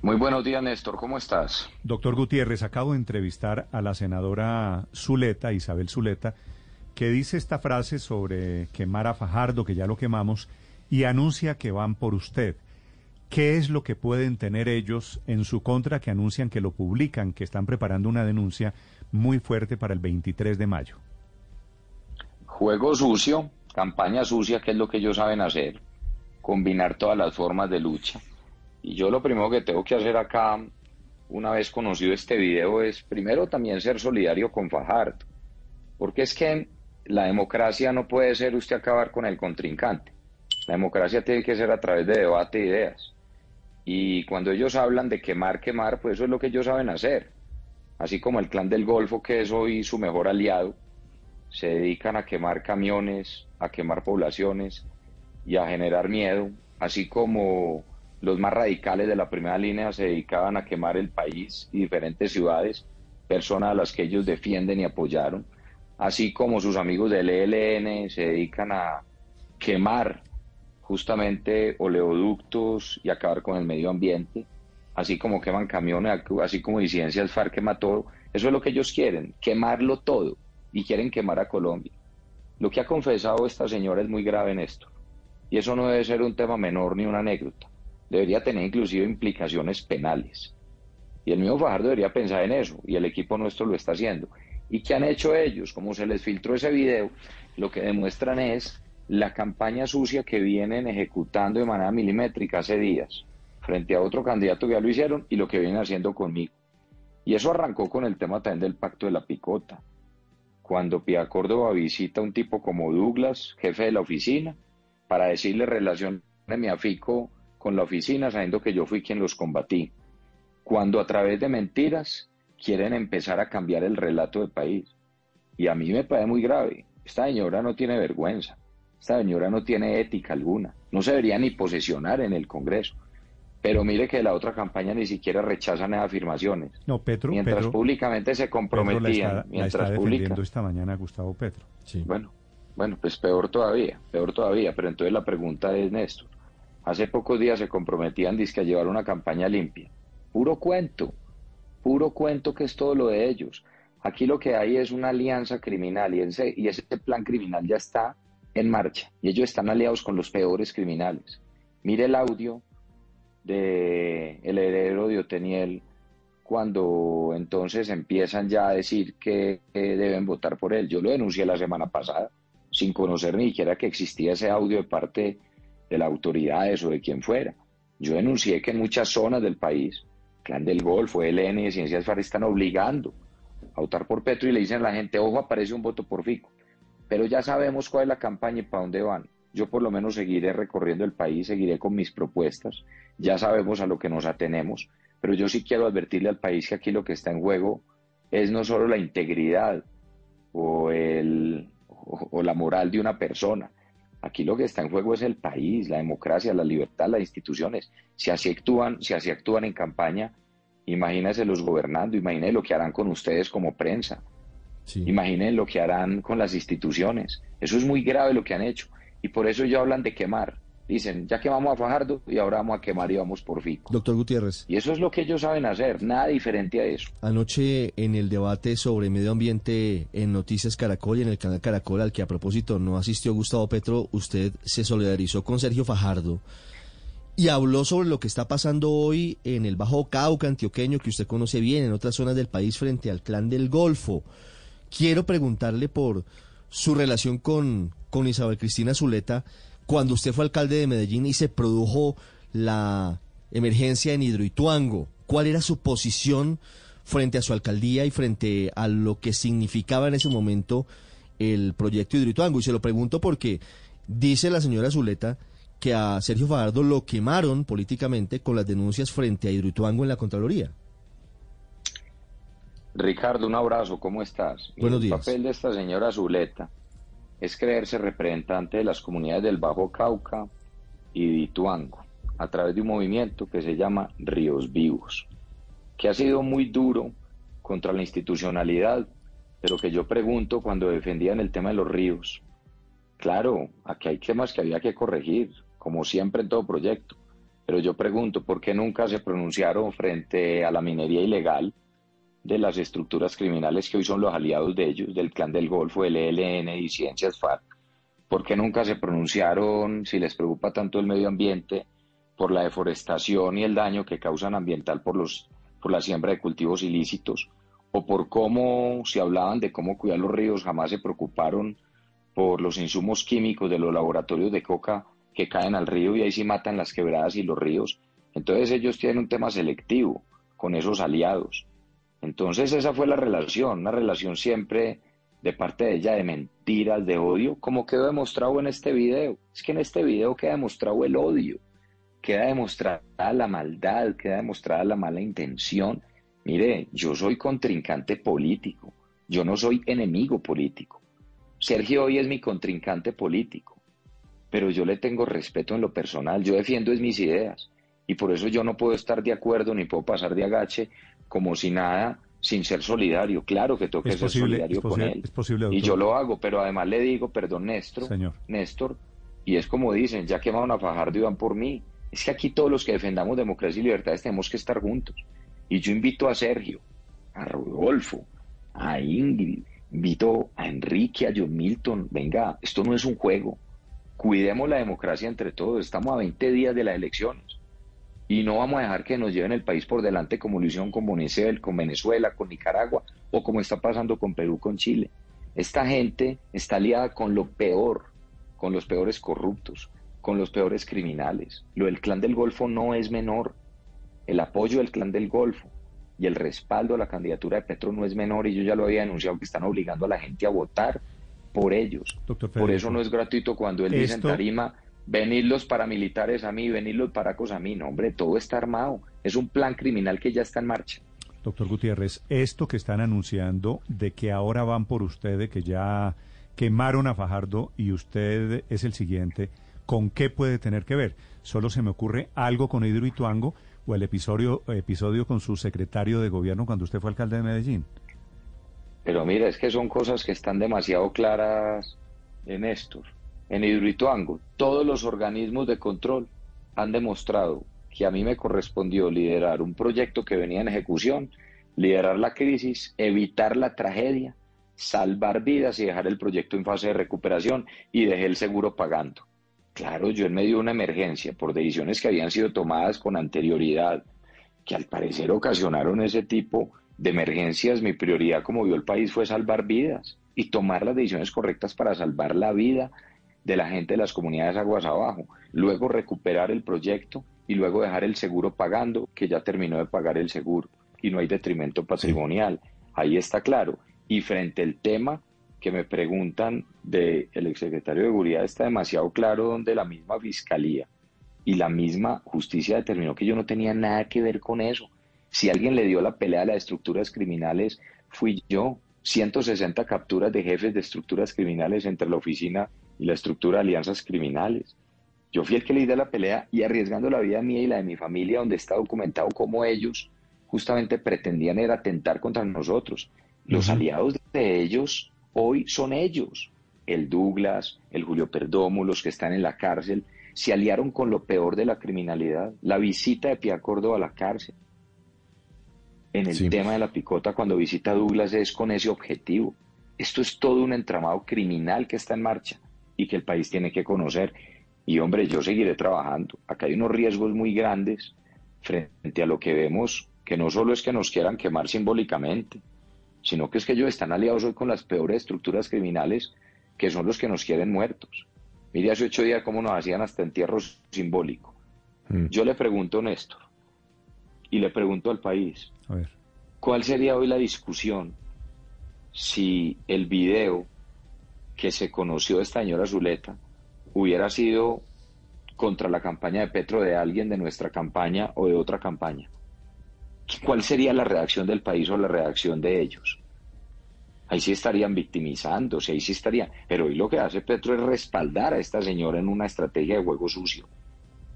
Muy buenos días, Néstor. ¿Cómo estás? Doctor Gutiérrez, acabo de entrevistar a la senadora Zuleta, Isabel Zuleta, que dice esta frase sobre quemar a Fajardo, que ya lo quemamos, y anuncia que van por usted. ¿Qué es lo que pueden tener ellos en su contra que anuncian que lo publican, que están preparando una denuncia muy fuerte para el 23 de mayo? Juego sucio, campaña sucia, que es lo que ellos saben hacer, combinar todas las formas de lucha. Y yo lo primero que tengo que hacer acá, una vez conocido este video, es primero también ser solidario con Fajardo, porque es que la democracia no puede ser usted acabar con el contrincante. La democracia tiene que ser a través de debate de ideas. Y cuando ellos hablan de quemar, quemar, pues eso es lo que ellos saben hacer. Así como el clan del Golfo, que es hoy su mejor aliado, se dedican a quemar camiones, a quemar poblaciones y a generar miedo, así como los más radicales de la primera línea se dedicaban a quemar el país y diferentes ciudades, personas a las que ellos defienden y apoyaron, así como sus amigos del ELN se dedican a quemar justamente oleoductos y acabar con el medio ambiente, así como queman camiones, así como disidencias FARC quema todo. Eso es lo que ellos quieren, quemarlo todo y quieren quemar a Colombia. Lo que ha confesado esta señora es muy grave en esto. Y eso no debe ser un tema menor ni una anécdota. Debería tener inclusive implicaciones penales. Y el mismo Fajardo debería pensar en eso, y el equipo nuestro lo está haciendo. ¿Y qué han hecho ellos? Como se les filtró ese video, lo que demuestran es la campaña sucia que vienen ejecutando de manera milimétrica hace días, frente a otro candidato que ya lo hicieron, y lo que vienen haciendo conmigo. Y eso arrancó con el tema también del pacto de la picota. Cuando Pia Córdoba visita a un tipo como Douglas, jefe de la oficina, para decirle relación de mi afico con la oficina, sabiendo que yo fui quien los combatí. Cuando a través de mentiras quieren empezar a cambiar el relato del país. Y a mí me parece muy grave. Esta señora no tiene vergüenza. Esta señora no tiene ética alguna. No se debería ni posesionar en el Congreso. Pero mire que la otra campaña ni siquiera rechazan esas afirmaciones. No, Petro, mientras Pedro, públicamente se comprometían, Pedro la está, mientras la está defendiendo esta mañana Gustavo Petro. Sí. Bueno, bueno, pues peor todavía, peor todavía. Pero entonces la pregunta es, Néstor, hace pocos días se comprometían dizque, a llevar una campaña limpia. Puro cuento, puro cuento que es todo lo de ellos. Aquí lo que hay es una alianza criminal y ese, y ese plan criminal ya está en marcha y ellos están aliados con los peores criminales. Mire el audio de el heredero de Oteniel cuando entonces empiezan ya a decir que, que deben votar por él. Yo lo denuncié la semana pasada sin conocer ni siquiera que existía ese audio de parte de las autoridades o de quien fuera. Yo denuncié que en muchas zonas del país, Clan del Golfo, ELN y Ciencias FARC están obligando a votar por Petro y le dicen a la gente, ojo, aparece un voto por Fico. Pero ya sabemos cuál es la campaña y para dónde van. Yo por lo menos seguiré recorriendo el país, seguiré con mis propuestas, ya sabemos a lo que nos atenemos, pero yo sí quiero advertirle al país que aquí lo que está en juego es no solo la integridad o, el, o la moral de una persona, Aquí lo que está en juego es el país, la democracia, la libertad, las instituciones. Si así actúan, si así actúan en campaña, imagínense los gobernando, imagínense lo que harán con ustedes como prensa, Sí. imaginen lo que harán con las instituciones. Eso es muy grave lo que han hecho. Y por eso ellos hablan de quemar. Dicen, ya quemamos a Fajardo y ahora vamos a quemar y vamos por Fico. Doctor Gutiérrez, Y eso es lo que ellos saben hacer, nada diferente a eso. anoche en el debate sobre medio ambiente en Noticias Caracol y en el canal Caracol, al que a propósito no asistió Gustavo Petro, usted se solidarizó con Sergio Fajardo y habló sobre lo que está pasando hoy en el Bajo Cauca antioqueño, que usted conoce bien, en otras zonas del país frente al clan del Golfo. Quiero preguntarle por su relación con, con Isabel Cristina Zuleta cuando usted fue alcalde de Medellín y se produjo la emergencia en Hidroituango. ¿Cuál era su posición frente a su alcaldía y frente a lo que significaba en ese momento el proyecto Hidroituango? Y se lo pregunto porque dice la señora Zuleta que a Sergio Fajardo lo quemaron políticamente con las denuncias frente a Hidroituango en la Contraloría. Ricardo, un abrazo, ¿cómo estás? Buenos días. El papel de esta señora Zuleta es creerse representante de las comunidades del Bajo Cauca y de Ituango a través de un movimiento que se llama Ríos Vivos, que ha sido muy duro contra la institucionalidad, pero que yo pregunto cuando defendían el tema de los ríos. Claro, aquí hay temas que había que corregir, como siempre en todo proyecto, pero yo pregunto por qué nunca se pronunciaron frente a la minería ilegal de las estructuras criminales que hoy son los aliados de ellos, del Clan del Golfo, el ELN y Ciencias FARC. ¿Por qué nunca se pronunciaron, si les preocupa tanto el medio ambiente, por la deforestación y el daño que causan ambiental por, los, por la siembra de cultivos ilícitos? ¿O por cómo, si hablaban de cómo cuidar los ríos, jamás se preocuparon por los insumos químicos de los laboratorios de coca que caen al río y ahí sí matan las quebradas y los ríos? Entonces ellos tienen un tema selectivo con esos aliados. Entonces esa fue la relación, una relación siempre de parte de ella de mentiras, de odio, como quedó demostrado en este video. Es que en este video queda demostrado el odio, queda demostrada la maldad, queda demostrada la mala intención. Mire, yo soy contrincante político, yo no soy enemigo político. Sergio hoy es mi contrincante político, pero yo le tengo respeto en lo personal, yo defiendo es mis ideas y por eso yo no puedo estar de acuerdo ni puedo pasar de agache como si nada, sin ser solidario. Claro que tengo que ser posible, solidario con él. es posible, y yo lo hago, pero además le digo, perdón, Néstor, Señor. Néstor, y es como dicen, ya quemaron a Fajardo y van por mí. Es que aquí todos los que defendamos democracia y libertades tenemos que estar juntos. Y yo invito a Sergio, a Rodolfo, a Ingrid, invito a Enrique, a John Milton. Venga, esto no es un juego. Cuidemos la democracia entre todos. Estamos a 20 días de las elecciones. Y no vamos a dejar que nos lleven el país por delante como lo hicieron con Venezuela, con Venezuela, con Nicaragua o como está pasando con Perú, con Chile. Esta gente está aliada con lo peor, con los peores corruptos, con los peores criminales. Lo del clan del Golfo no es menor. El apoyo del clan del Golfo y el respaldo a la candidatura de Petro no es menor y yo ya lo había denunciado que están obligando a la gente a votar por ellos. Doctor Por Federico, eso no es gratuito cuando él dice en tarima, venir los paramilitares a mí, venir los paracos a mí. No, hombre, todo está armado. Es un plan criminal que ya está en marcha. Doctor Gutiérrez, esto que están anunciando de que ahora van por usted, de que ya quemaron a Fajardo y usted es el siguiente, ¿con qué puede tener que ver? Solo se me ocurre algo con Hidroituango o el episodio, episodio con su secretario de gobierno cuando usted fue alcalde de Medellín. Pero mira, es que son cosas que están demasiado claras en esto. En Hidroituango, todos los organismos de control han demostrado que a mí me correspondió liderar un proyecto que venía en ejecución, liderar la crisis, evitar la tragedia, salvar vidas y dejar el proyecto en fase de recuperación y dejé el seguro pagando. Claro, yo en medio de una emergencia por decisiones que habían sido tomadas con anterioridad, que al parecer ocasionaron ese tipo de emergencias, mi prioridad como vio el país fue salvar vidas y tomar las decisiones correctas para salvar la vida de la gente de las comunidades aguas abajo, luego recuperar el proyecto y luego dejar el seguro pagando, que ya terminó de pagar el seguro y no hay detrimento patrimonial. Ahí está claro. Y frente al tema que me preguntan del exsecretario de Seguridad, está demasiado claro donde la misma fiscalía y la misma justicia determinó que yo no tenía nada que ver con eso. Si alguien le dio la pelea a las estructuras criminales, fui yo. 160 capturas de jefes de estructuras criminales entre la oficina y la estructura de alianzas criminales. Yo fui el que le di la pelea y arriesgando la vida mía y la de mi familia, donde está documentado cómo ellos justamente pretendían era atentar contra nosotros. Los aliados de ellos hoy son ellos. El Douglas, el Julio Perdomo, los que están en la cárcel, se aliaron con lo peor de la criminalidad. La visita de Pia Córdoba a la cárcel. En el Sí. tema de la picota, cuando visita a Douglas es con ese objetivo. Esto es todo un entramado criminal que está en marcha y que el país tiene que conocer. Y hombre, yo seguiré trabajando. Acá hay unos riesgos muy grandes frente a lo que vemos, que no solo es que nos quieran quemar simbólicamente, sino que es que ellos están aliados hoy con las peores estructuras criminales que son los que nos quieren muertos. Mire hace ocho días cómo nos hacían hasta entierro simbólico. Mm. Yo le pregunto, Néstor, y le pregunto al país, A ver. ¿cuál sería hoy la discusión si el video que se conoció esta señora Zuleta hubiera sido contra la campaña de Petro de alguien de nuestra campaña o de otra campaña. ¿Cuál sería la reacción del país o la reacción de ellos? Ahí sí estarían victimizándose, ahí sí estarían. Pero hoy lo que hace Petro es respaldar a esta señora en una estrategia de juego sucio.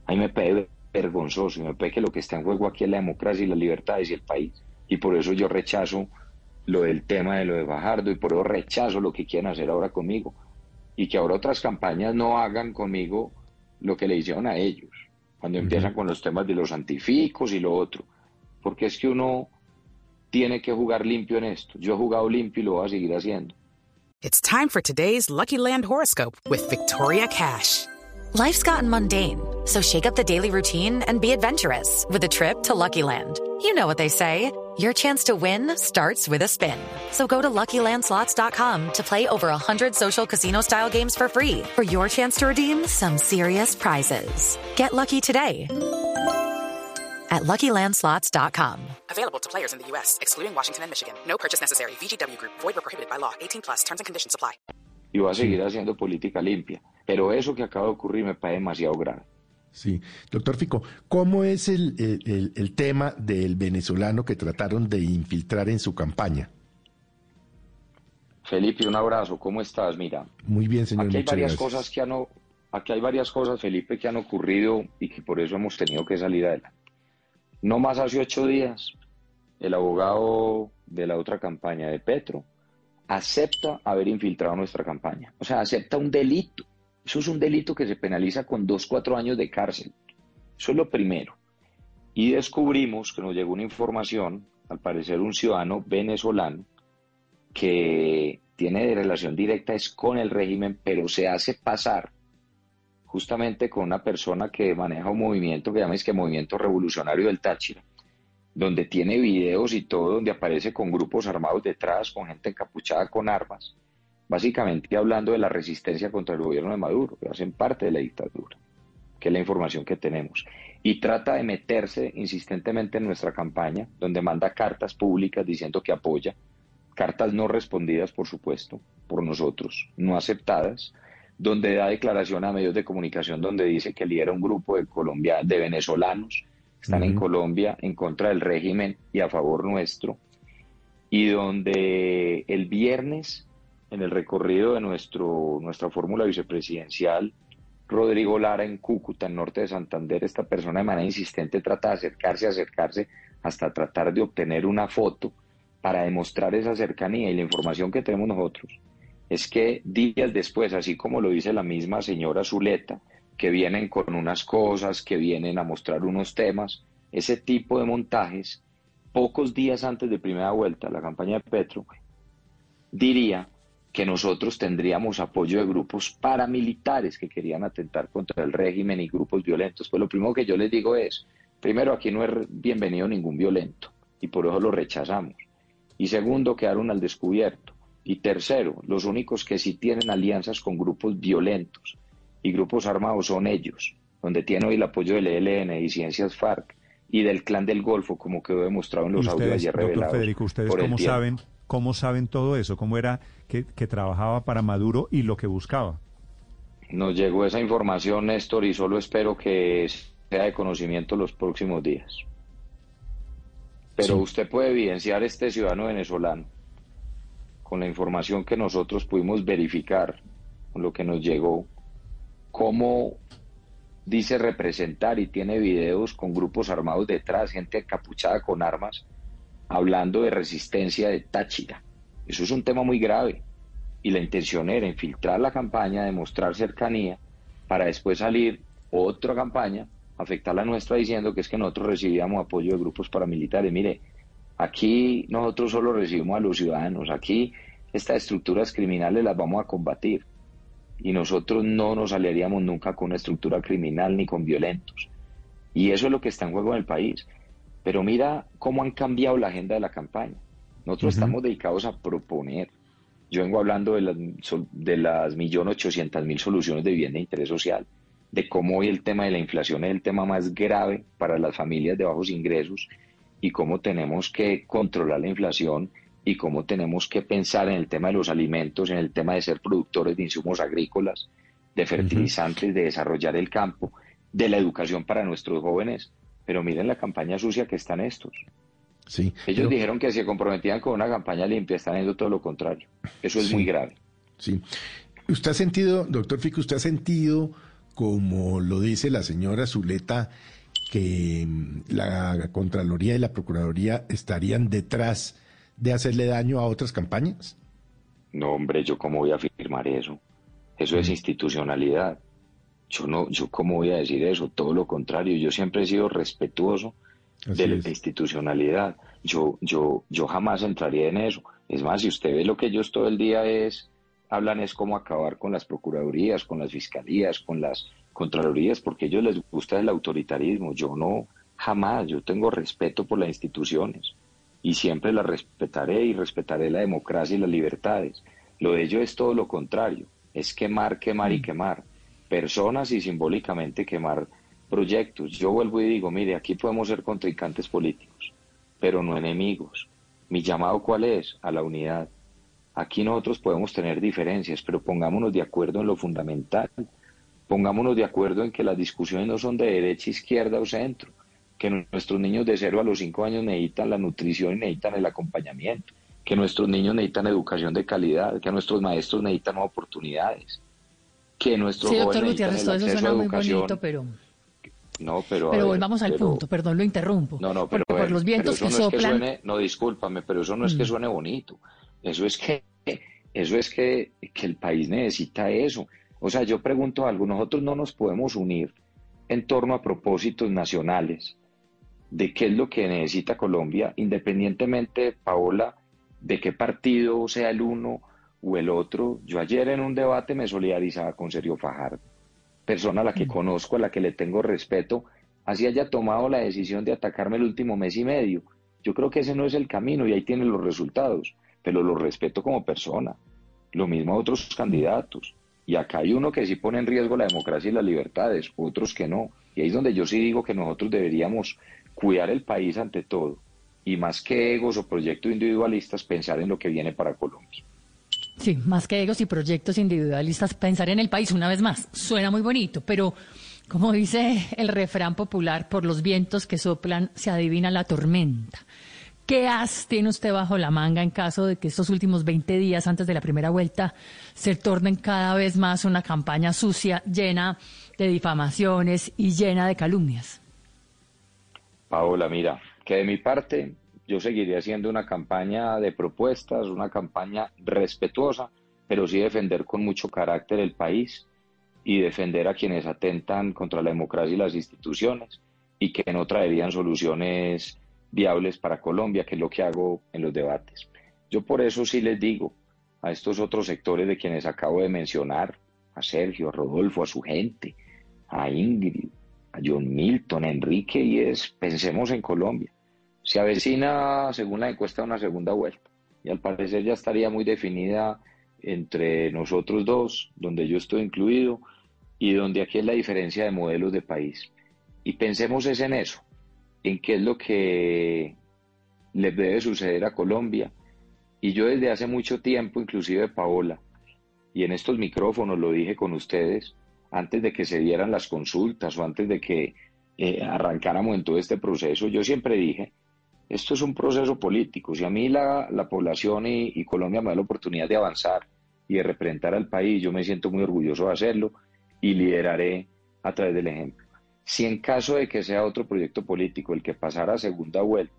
Ahí me pide vergonzoso me parece que lo que está en juego aquí es la democracia y la libertad y el país. Y por eso yo rechazo lo del tema de lo de Bajardo y por eso rechazo lo que quieren hacer ahora conmigo. Y que ahora otras campañas no hagan conmigo lo que le hicieron a ellos, cuando empiezan con los temas de los antificos y lo otro. Porque es que uno tiene que jugar limpio en esto. Yo he jugado limpio y lo voy a seguir haciendo. It's time for today's Lucky Land horoscope with Victoria Cash. Life's gotten mundane, so shake up the daily routine and be adventurous with a trip to Lucky Land. You know what they say. Your chance to win starts with a spin. So go to LuckyLandSlots.com to play over 100 social casino-style games for free for your chance to redeem some serious prizes. Get lucky today at LuckyLandSlots.com. Available to players in the U.S., excluding Washington and Michigan. No purchase necessary. VGW Group. Void or prohibited by law. 18 plus. Terms and conditions apply. Y voy a seguir haciendo política limpia. Pero eso que acaba de ocurrir me parece demasiado grave. Sí, doctor Fico, ¿cómo es el, el- tema del venezolano que trataron de infiltrar en su campaña? Felipe, un abrazo. ¿Cómo estás? Mira, Muy bien, señor. aquí hay varias gracias. cosas que han, aquí hay varias cosas, Felipe, que han ocurrido y que por eso hemos tenido que salir adelante. No más hace ocho días, el abogado de la otra campaña de Petro acepta haber infiltrado nuestra campaña. O sea, acepta un delito. Eso es un delito que se penaliza con dos, cuatro años de cárcel. Eso es lo primero. Y descubrimos que nos llegó una información, al parecer un ciudadano venezolano, que tiene de relación directa es con el régimen, pero se hace pasar justamente con una persona que maneja un movimiento que llama es que Movimiento Revolucionario del Táchira, donde tiene videos y todo, donde aparece con grupos armados detrás, con gente encapuchada con armas, básicamente hablando de la resistencia contra el gobierno de Maduro, que hacen parte de la dictadura, que es la información que tenemos. Y trata de meterse insistentemente en nuestra campaña, donde manda cartas públicas diciendo que apoya, cartas no respondidas, por supuesto, por nosotros, no aceptadas, donde da declaración a medios de comunicación donde dice que lidera un grupo de Colombia, de venezolanos que están en. Colombia en contra del régimen y a favor nuestro, y donde el viernes, en el recorrido de nuestro, nuestra fórmula vicepresidencial, Rodrigo Lara en Cúcuta, en norte de Santander, esta persona de manera insistente trata de acercarse, acercarse, hasta tratar de obtener una foto para demostrar esa cercanía y la información que tenemos nosotros. Es que días después, así como lo dice la misma señora Zuleta, que vienen con unas cosas, que vienen a mostrar unos temas, ese tipo de montajes, pocos días antes de primera vuelta, la campaña de Petro, diría que nosotros tendríamos apoyo de grupos paramilitares que querían atentar contra el régimen y grupos violentos. Pues lo primero que yo les digo es, primero, aquí no es bienvenido ningún violento y por eso lo rechazamos. Y segundo, quedaron al descubierto. Y tercero, los únicos que sí tienen alianzas con grupos violentos y grupos armados son ellos, donde tiene hoy el apoyo del ELN y Ciencias FARC y del Clan del Golfo, como quedó demostrado en los ¿Y audios ayer revelados. Federico, ustedes tiempo. Cómo saben todo eso? ¿Cómo era que, que trabajaba para Maduro y lo que buscaba? Nos llegó esa información, Néstor, y solo espero que sea de conocimiento los próximos días. Pero Sí. usted puede evidenciar este ciudadano venezolano con la información que nosotros pudimos verificar, con lo que nos llegó, cómo dice representar y tiene videos con grupos armados detrás, gente encapuchada con armas, hablando de resistencia de Táchira. Eso es un tema muy grave. Y la intención era infiltrar la campaña, demostrar cercanía, para después salir otra campaña, afectar la nuestra diciendo que es que nosotros recibíamos apoyo de grupos paramilitares. Mire, aquí nosotros solo recibimos a los ciudadanos, aquí estas estructuras criminales las vamos a combatir y nosotros no nos aliaríamos nunca con una estructura criminal ni con violentos. Y eso es lo que está en juego en el país. Pero mira cómo han cambiado la agenda de la campaña. Nosotros estamos dedicados a proponer. Yo vengo hablando de las, de las millón ochocientas mil soluciones de vivienda de interés social, de cómo hoy el tema de la inflación es el tema más grave para las familias de bajos ingresos y cómo tenemos que controlar la inflación y cómo tenemos que pensar en el tema de los alimentos, en el tema de ser productores de insumos agrícolas, de fertilizantes, de desarrollar el campo de la educación para nuestros jóvenes, pero miren la campaña sucia que están estos. Sí. Ellos pero- dijeron que se comprometían con una campaña limpia, están haciendo todo lo contrario. Eso es Sí. muy grave. Sí. ¿Usted ha sentido, doctor Fico, usted ha sentido, como lo dice la señora Zuleta, que mm, la Contraloría y la Procuraduría estarían detrás de hacerle daño a otras campañas? No, hombre, yo cómo voy a afirmar eso. Eso es institucionalidad. Yo no, yo cómo voy a decir eso. Todo lo contrario. Yo siempre he sido respetuoso Así de la es. institucionalidad. Yo, yo, yo jamás entraría en eso. Es más, si usted ve lo que ellos todo el día es, hablan es cómo acabar con las procuradurías, con las fiscalías, con las contralorías, porque a ellos les gusta el autoritarismo. Yo no, jamás. Yo tengo respeto por las instituciones y siempre las respetaré y respetaré la democracia y las libertades. Lo de ellos es todo lo contrario. Es quemar, quemar y quemar. Personas y simbólicamente quemar proyectos. Yo vuelvo y digo, mire, aquí podemos ser contrincantes políticos, pero no enemigos. Mi llamado cuál es? A la unidad. Aquí nosotros podemos tener diferencias, pero pongámonos de acuerdo en lo fundamental. Pongámonos de acuerdo en que las discusiones no son de derecha, izquierda o centro, que nuestros niños de 0 a los 5 años necesitan la nutrición y necesitan el acompañamiento, que nuestros niños necesitan educación de calidad, que nuestros maestros necesitan oportunidades, que nuestros Sí, doctor Gutiérrez, todo eso suena muy bonito, pero, No, pero, pero ver, volvamos al pero- punto, perdón, lo interrumpo. No, no, pero, porque por los vientos que no es soplan, suene, no, discúlpame, pero eso no es que Mm. suene bonito. Eso es que, eso es que, que el país necesita eso. O sea, yo pregunto algo, nosotros no nos podemos unir en torno a propósitos nacionales de qué es lo que necesita Colombia, independientemente, Paola, de qué partido sea el uno o el otro. Yo ayer en un debate me solidarizaba con Sergio Fajardo, persona a la que conozco, a la que le tengo respeto, así haya tomado la decisión de atacarme el último mes y medio. Yo creo que ese no es el camino y ahí tienen los resultados, pero lo respeto como persona. Lo mismo a otros candidatos. Y acá hay uno que sí pone en riesgo la democracia y las libertades, otros que no. Y ahí es donde yo sí digo que nosotros deberíamos cuidar el país ante todo. Y más que egos o proyectos individualistas, pensar en lo que viene para Colombia. Sí, más que egos y proyectos individualistas, pensar en el país una vez más, suena muy bonito, pero como dice el refrán popular, por los vientos que soplan se adivina la tormenta. ¿Qué as tiene usted bajo la manga en caso de que estos últimos 20 días antes de la primera vuelta se tornen cada vez más una campaña sucia, llena de difamaciones y llena de calumnias? Paola, mira, que de mi parte yo seguiré haciendo una campaña de propuestas, una campaña respetuosa, pero sí defender con mucho carácter el país y defender a quienes atentan contra la democracia y las instituciones y que no traerían soluciones viables para Colombia, que es lo que hago en los debates. Yo por eso sí les digo a estos otros sectores de quienes acabo de mencionar, a Sergio, a Rodolfo, a su gente, a Ingrid, a John Milton, a Enrique, y es, pensemos en Colombia. Se avecina, según la encuesta, una segunda vuelta. Y al parecer ya estaría muy definida entre nosotros dos, donde yo estoy incluido, y donde aquí es la diferencia de modelos de país. Y pensemos es en eso, en qué es lo que le debe suceder a Colombia. Y yo desde hace mucho tiempo, inclusive Paola, y en estos micrófonos lo dije con ustedes, antes de que se dieran las consultas o antes de que eh, arrancáramos en todo este proceso, yo siempre dije, esto es un proceso político. Si a mí la, la población y, y Colombia me da la oportunidad de avanzar y de representar al país, yo me siento muy orgulloso de hacerlo y lideraré a través del ejemplo. Si en caso de que sea otro proyecto político el que pasara a segunda vuelta,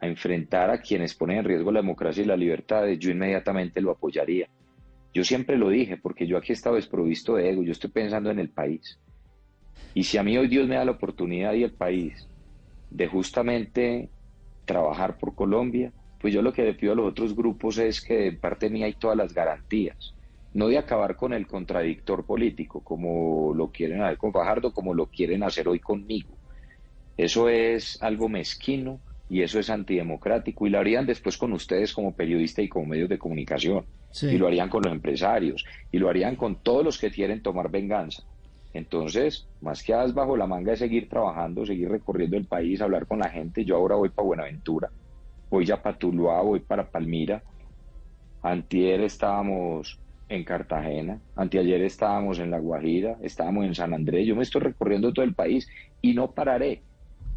a enfrentar a quienes ponen en riesgo la democracia y las libertades, yo inmediatamente lo apoyaría. Yo siempre lo dije, porque yo aquí he estado desprovisto de ego, yo estoy pensando en el país. Y si a mí hoy Dios me da la oportunidad y el país de justamente trabajar por Colombia, pues yo lo que le pido a los otros grupos es que de parte mía hay todas las garantías, no de acabar con el contradictor político, como lo quieren hacer con Fajardo, como lo quieren hacer hoy conmigo. Eso es algo mezquino y eso es antidemocrático y lo harían después con ustedes como periodistas y como medios de comunicación Sí. y lo harían con los empresarios y lo harían con todos los que quieren tomar venganza. Entonces, más que as bajo la manga de seguir trabajando, seguir recorriendo el país, hablar con la gente. Yo ahora voy para Buenaventura, voy ya para Tuluá, voy para Palmira. Antier estábamos en Cartagena, anteayer estábamos en La Guajira, estábamos en San Andrés, yo me estoy recorriendo todo el país y no pararé.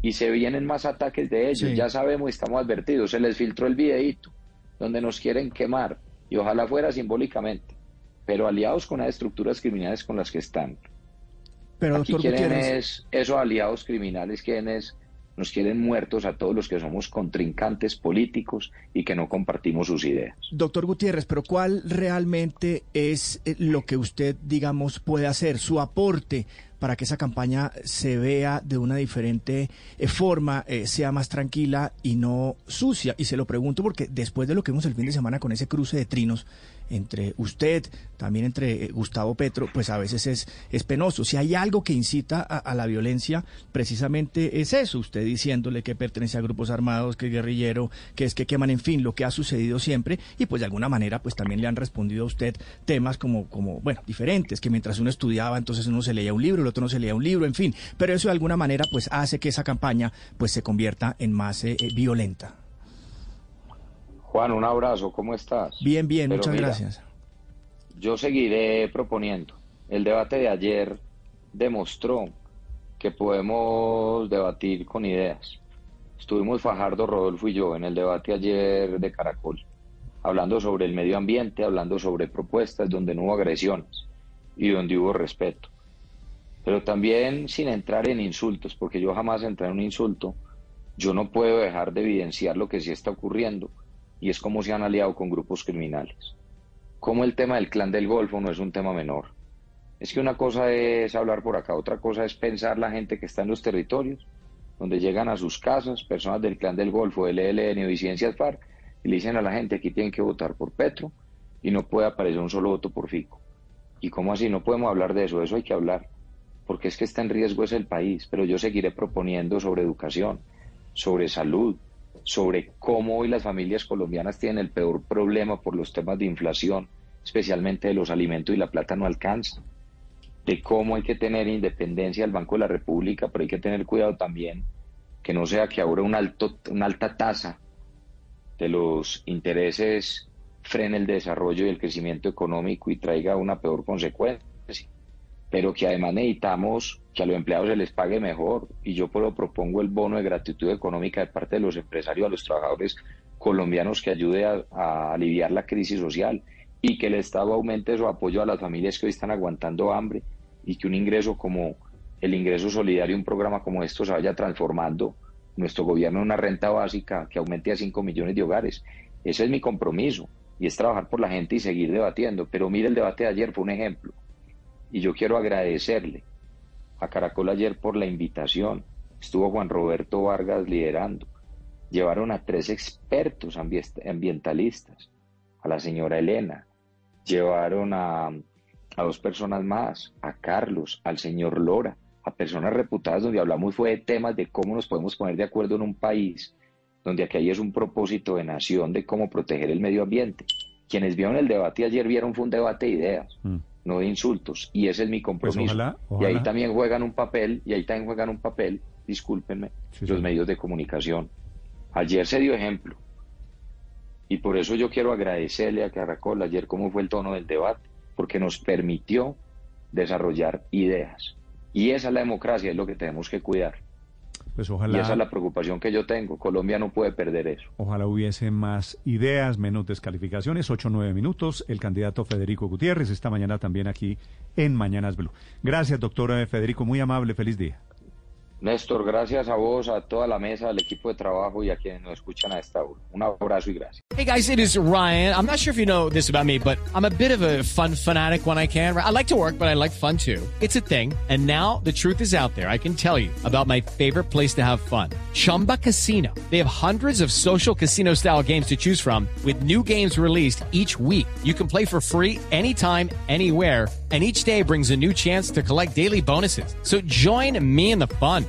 Y se vienen más ataques de ellos, Sí. ya sabemos, estamos advertidos, se les filtró el videíto donde nos quieren quemar y ojalá fuera simbólicamente, pero aliados con las estructuras criminales con las que están. Pero, Aquí doctor quieren Gutiérrez, es, esos aliados criminales quienes nos quieren muertos a todos los que somos contrincantes políticos y que no compartimos sus ideas. doctor Gutiérrez, pero ¿cuál realmente es eh, lo que usted, digamos, puede hacer, su aporte para que esa campaña se vea de una diferente eh, forma, eh, sea más tranquila y no sucia? Y se lo pregunto porque después de lo que vimos el fin de semana con ese cruce de trinos entre usted, también entre eh, Gustavo Petro, pues a veces es, es penoso. Si hay algo que incita a, la violencia, precisamente es eso, usted diciéndole que pertenece a grupos armados, que es guerrillero, que es que queman, en fin, lo que ha sucedido siempre, y pues de alguna manera pues también le han respondido a usted temas como, como bueno, diferentes, que mientras uno estudiaba, entonces uno se leía un libro, el otro no se leía un libro, en fin, pero eso de alguna manera pues hace que esa campaña pues se convierta en más eh, eh, violenta. Juan, un abrazo, ¿cómo estás? Bien, bien, Pero muchas mira, gracias. Yo seguiré proponiendo. El debate de ayer demostró que podemos debatir con ideas. Estuvimos Fajardo, Rodolfo y yo en el debate ayer de Caracol, hablando sobre el medio ambiente, hablando sobre propuestas donde no hubo agresiones y donde hubo respeto. Pero también sin entrar en insultos, porque yo jamás entré en un insulto, yo no puedo dejar de evidenciar lo que sí está ocurriendo y es cómo se han aliado con grupos criminales. Como el tema del clan del Golfo no es un tema menor. Es que una cosa es hablar por acá, otra cosa es pensar la gente que está en los territorios, donde llegan a sus casas personas del clan del Golfo, del ELN o disidencias FARC, y le dicen a la gente aquí tienen que votar por Petro y no puede aparecer un solo voto por Fico. ¿Y cómo así? No podemos hablar de eso, eso hay que hablar, porque es que está en riesgo es el país, pero yo seguiré proponiendo sobre educación, sobre salud, sobre cómo hoy las familias colombianas tienen el peor problema por los temas de inflación, especialmente de los alimentos y la plata no alcanza, de cómo hay que tener independencia del Banco de la República, pero hay que tener cuidado también que no sea que ahora una alta tasa de los intereses frene el desarrollo y el crecimiento económico y traiga una peor consecuencia pero que además necesitamos que a los empleados se les pague mejor y yo lo propongo el bono de gratitud económica de parte de los empresarios a los trabajadores colombianos que ayude a, a aliviar la crisis social y que el Estado aumente su apoyo a las familias que hoy están aguantando hambre y que un ingreso como el ingreso solidario, un programa como esto se vaya transformando nuestro gobierno en una renta básica que aumente a 5 millones de hogares. Ese es mi compromiso y es trabajar por la gente y seguir debatiendo. Pero mire, el debate de ayer fue un ejemplo y yo quiero agradecerle a Caracol ayer por la invitación. Estuvo Juan Roberto Vargas liderando. Llevaron a tres expertos ambi- ambientalistas, a la señora Elena, llevaron a, a dos personas más, a Carlos, al señor Lora, a personas reputadas donde hablamos fue de temas de cómo nos podemos poner de acuerdo en un país, donde aquí hay es un propósito de nación de cómo proteger el medio ambiente. Quienes vieron el debate ayer vieron fue un debate de ideas, Mm. No de insultos, y ese es mi compromiso. ojalá- Y ahí también juegan un papel, y ahí también juegan un papel, discúlpenme, Sí, los medios de comunicación. Ayer se dio ejemplo, y por eso yo quiero agradecerle a Caracol ayer cómo fue el tono del debate, porque nos permitió desarrollar ideas. Y esa es la democracia, es lo que tenemos que cuidar. Pues Y ojalá, esa es la preocupación que yo tengo. Colombia no puede perder eso. ojalá hubiese más ideas, menos descalificaciones. Ocho, nueve minutos. El candidato Federico Gutiérrez esta mañana también aquí en Mañanas Blue. Gracias, doctor Federico. Muy amable. Feliz día. Néstor, gracias a vos, a toda la mesa, al equipo de trabajo y a quienes nos escuchan a esta hora. Un abrazo y gracias. Hey guys, it is Ryan. I'm not sure if you know this about me, but I'm a bit of a fun fanatic when I can. I like to work, but I like fun too. It's a thing. And now the truth is out there. I can tell you about my favorite place to have fun. Chumba Casino. They have hundreds of social casino style games to choose from with new games released each week. You can play for free anytime, anywhere. And each day brings a new chance to collect daily bonuses. So join me in the fun.